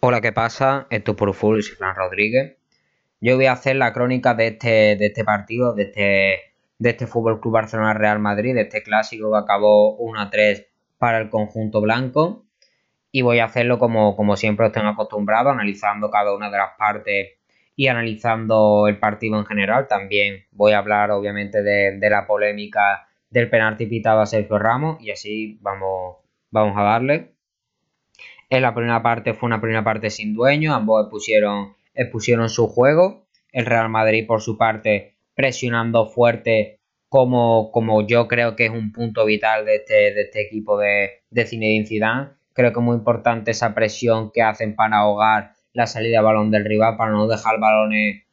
Hola, ¿qué pasa? Esto es por Full, soy Fran Rodríguez. Yo voy a hacer la crónica de este, de este partido, de este, de este Fútbol Club Barcelona Real Madrid, de este clásico que acabó 1 a 3 para el conjunto blanco. Y voy a hacerlo como, como siempre os tengo acostumbrado, analizando cada una de las partes y analizando el partido en general. También voy a hablar, obviamente, de, de la polémica del penalti pitado a Sergio Ramos y así vamos, vamos a darle. En la primera parte fue una primera parte sin dueño, ambos expusieron, expusieron su juego. El Real Madrid, por su parte, presionando fuerte, como, como yo creo que es un punto vital de este, de este equipo de, de Zinedine Zidane. Creo que es muy importante esa presión que hacen para ahogar la salida de balón del rival, para no dejar balones,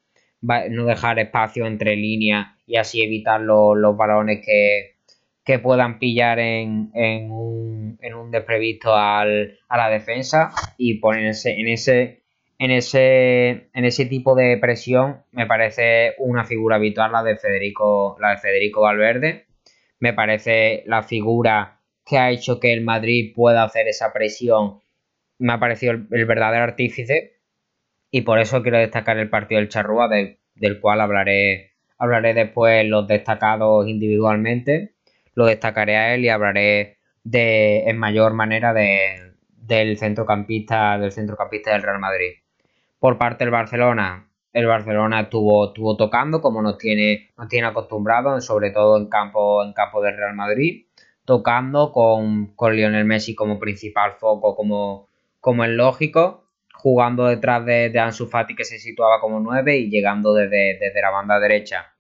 no dejar espacio entre líneas y así evitar los, los balones que, que puedan pillar en, en, un, en un desprevisto al, a la defensa y ponerse en ese, en ese, en ese tipo de presión me parece una figura habitual la de Federico, la de Federico Valverde. Me parece la figura que ha hecho que el Madrid pueda hacer esa presión. Me ha parecido el, verdadero artífice y por eso quiero destacar el partido del Charrúa, del, del cual hablaré, hablaré después los destacados individualmente lo destacaré a él y hablaré de, en mayor manera de, del centrocampista del centrocampista del Real Madrid. Por parte del Barcelona, el Barcelona estuvo, estuvo tocando como nos tiene, nos tiene acostumbrados, sobre todo en campo, en campo del Real Madrid, tocando con, con Lionel Messi como principal foco, como, como es lógico, jugando detrás de, de Ansu Fati que se situaba como 9 y llegando desde, desde la banda derecha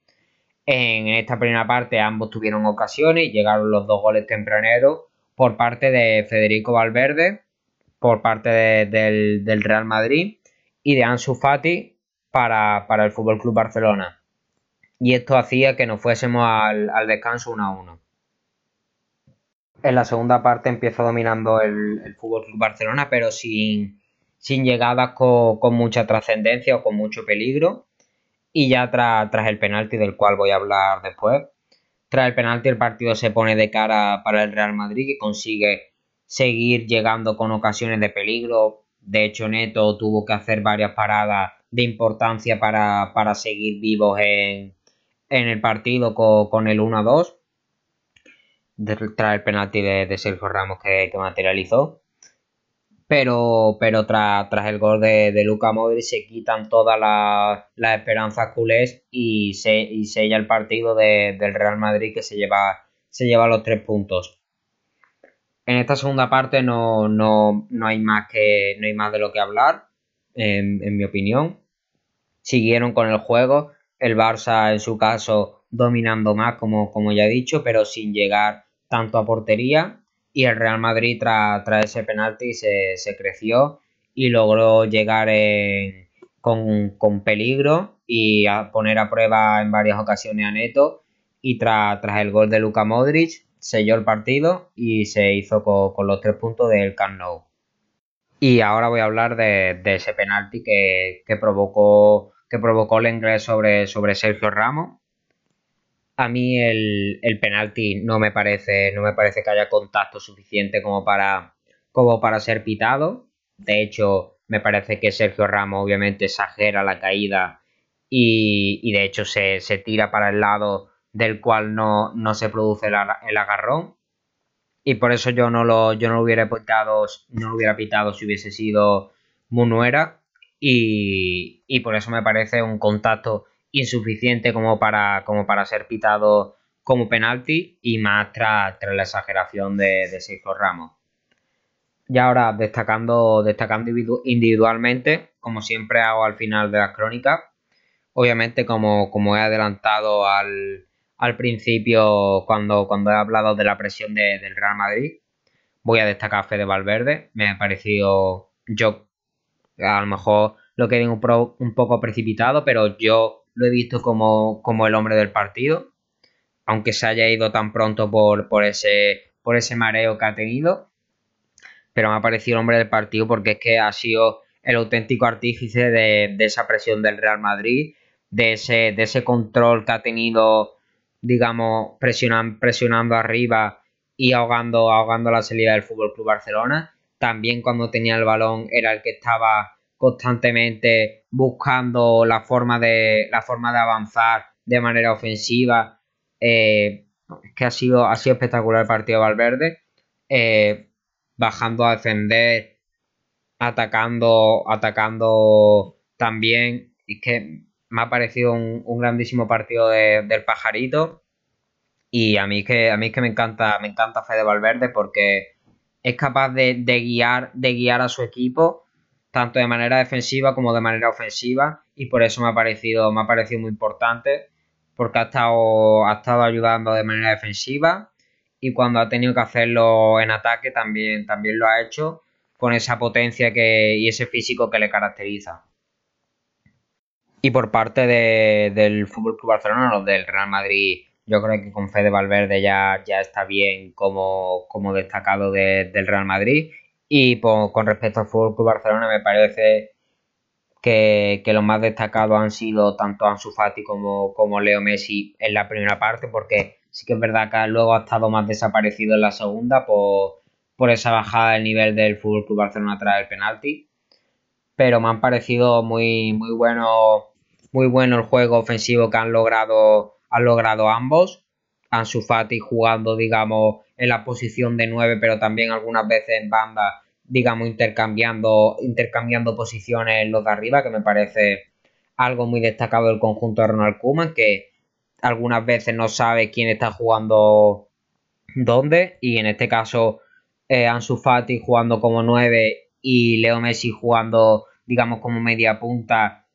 en esta primera parte ambos tuvieron ocasiones y llegaron los dos goles tempraneros por parte de Federico Valverde, por parte del, Real Madrid y de Ansu Fati para, el Fútbol Club Barcelona. Y esto hacía que nos fuésemos al, descanso 1 a 1. En la segunda parte empieza dominando el, el Fútbol Club Barcelona, pero sin, sin llegadas con mucha trascendencia o con mucho peligro y ya tras, el penalti del cual voy a hablar después, tras el penalti el partido se pone de cara para el Real Madrid que consigue seguir llegando con ocasiones de peligro. De hecho, Neto tuvo que hacer varias paradas de importancia para, seguir vivos en, el partido con, el 1-2. Tras el penalti de, Sergio Ramos que, que materializó pero, pero tras, el gol de, de Luca Modric se quitan todas las esperanzas culés y, se, y sella el partido del Real Madrid que se lleva, se lleva los tres puntos. En esta segunda parte no, hay, más que, no hay más de lo que hablar, en, mi opinión. Siguieron con el juego, el Barça en su caso dominando más, como, como ya he dicho, pero sin llegar tanto a portería y el Real Madrid tras, ese penalti se, creció y logró llegar con, peligro y a poner a prueba en varias ocasiones a Neto y tras, el gol de Luka Modric selló el partido y se hizo con, los tres puntos del Camp. Y ahora voy a hablar de, ese penalti que, provocó que provocó el inglés sobre, sobre Sergio Ramos a mí el, penalti no me parece, no me parece que haya contacto suficiente como para, como para ser pitado. De hecho, me parece que Sergio Ramos obviamente exagera la caída y, de hecho se, tira para el lado del cual no, se produce el, agarrón. Y por eso yo no lo, yo no hubiera pitado, no lo hubiera pitado si hubiese sido Munuera. Y, y por eso me parece un contacto insuficiente como para, como para ser pitado como penalti y más tras, la exageración de, de Sergio Ramos. Y ahora destacando, destacando individualmente, como siempre hago al final de las crónicas, obviamente como, como he adelantado al, principio cuando, cuando he hablado de la presión del Real Madrid, voy a destacar a Fede Valverde, me ha parecido yo a lo mejor lo que un, un poco precipitado, pero yo lo he visto como, como el hombre del partido, aunque se haya ido tan pronto por, por, ese, por ese mareo que ha tenido, pero me ha parecido el hombre del partido porque es que ha sido el auténtico artífice de, esa presión del Real Madrid, de ese, de ese control que ha tenido, digamos, presionando, presionando arriba y ahogando, ahogando la salida del Fútbol Club Barcelona. también cuando tenía el balón era el que estaba constantemente buscando la forma de, la forma de avanzar de manera ofensiva. Eh, es que ha sido, ha sido espectacular el partido de Valverde. Eh, bajando a defender, atacando, atacando también. Es que me ha parecido un, grandísimo partido del pajarito. Y a mí que a mí que me encanta, me encanta Fede Valverde porque es capaz de, guiar, de guiar a su equipo, tanto de manera defensiva como de manera ofensiva. Y por eso me ha parecido, me ha parecido muy importante. Porque ha estado, ha estado ayudando de manera defensiva. Y cuando ha tenido que hacerlo en ataque también, también lo ha hecho con esa potencia que, y ese físico que le caracteriza. Y por parte del Fútbol Barcelona, los del Real Madrid, yo creo que con Fede Valverde ya, ya está bien como, destacado del Real Madrid. Y con respecto al Fútbol Club Barcelona, me parece que, los más destacados han sido tanto Ansu Fati como, como Leo Messi en la primera parte, porque sí que es verdad que luego ha estado más desaparecido en la segunda por, por esa bajada del nivel del Fútbol Club Barcelona tras el penalti. Pero me han parecido muy, muy bueno muy bueno el juego ofensivo que han logrado, han logrado ambos. Ansu Fati jugando, digamos, en la posición de 9, pero también algunas veces en banda, digamos, intercambiando, intercambiando posiciones en los de arriba, que me parece algo muy destacado del conjunto de Ronald Koeman, que algunas veces no sabe quién está jugando dónde, y en este caso eh, Ansu Fati jugando como 9 y Leo Messi jugando, digamos, como media punta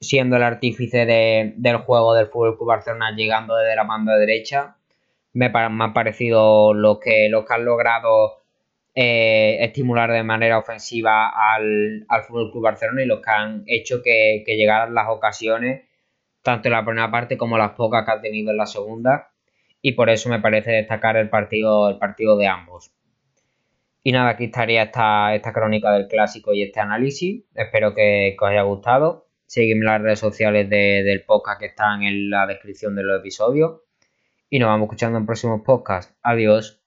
siendo el artífice del juego del Fútbol Barcelona llegando desde la banda derecha. Me, ha parecido lo que, lo que han logrado eh, estimular de manera ofensiva al, al Fútbol Barcelona y los que han hecho que, llegaran las ocasiones, tanto en la primera parte como las pocas que ha tenido en la segunda. Y por eso me parece destacar el partido, el partido de ambos. Y nada, aquí estaría esta, esta crónica del clásico y este análisis. Espero que, que os haya gustado. Sígueme en las redes sociales del podcast que están en la descripción de los episodios. Y nos vamos escuchando en próximos podcasts. Adiós.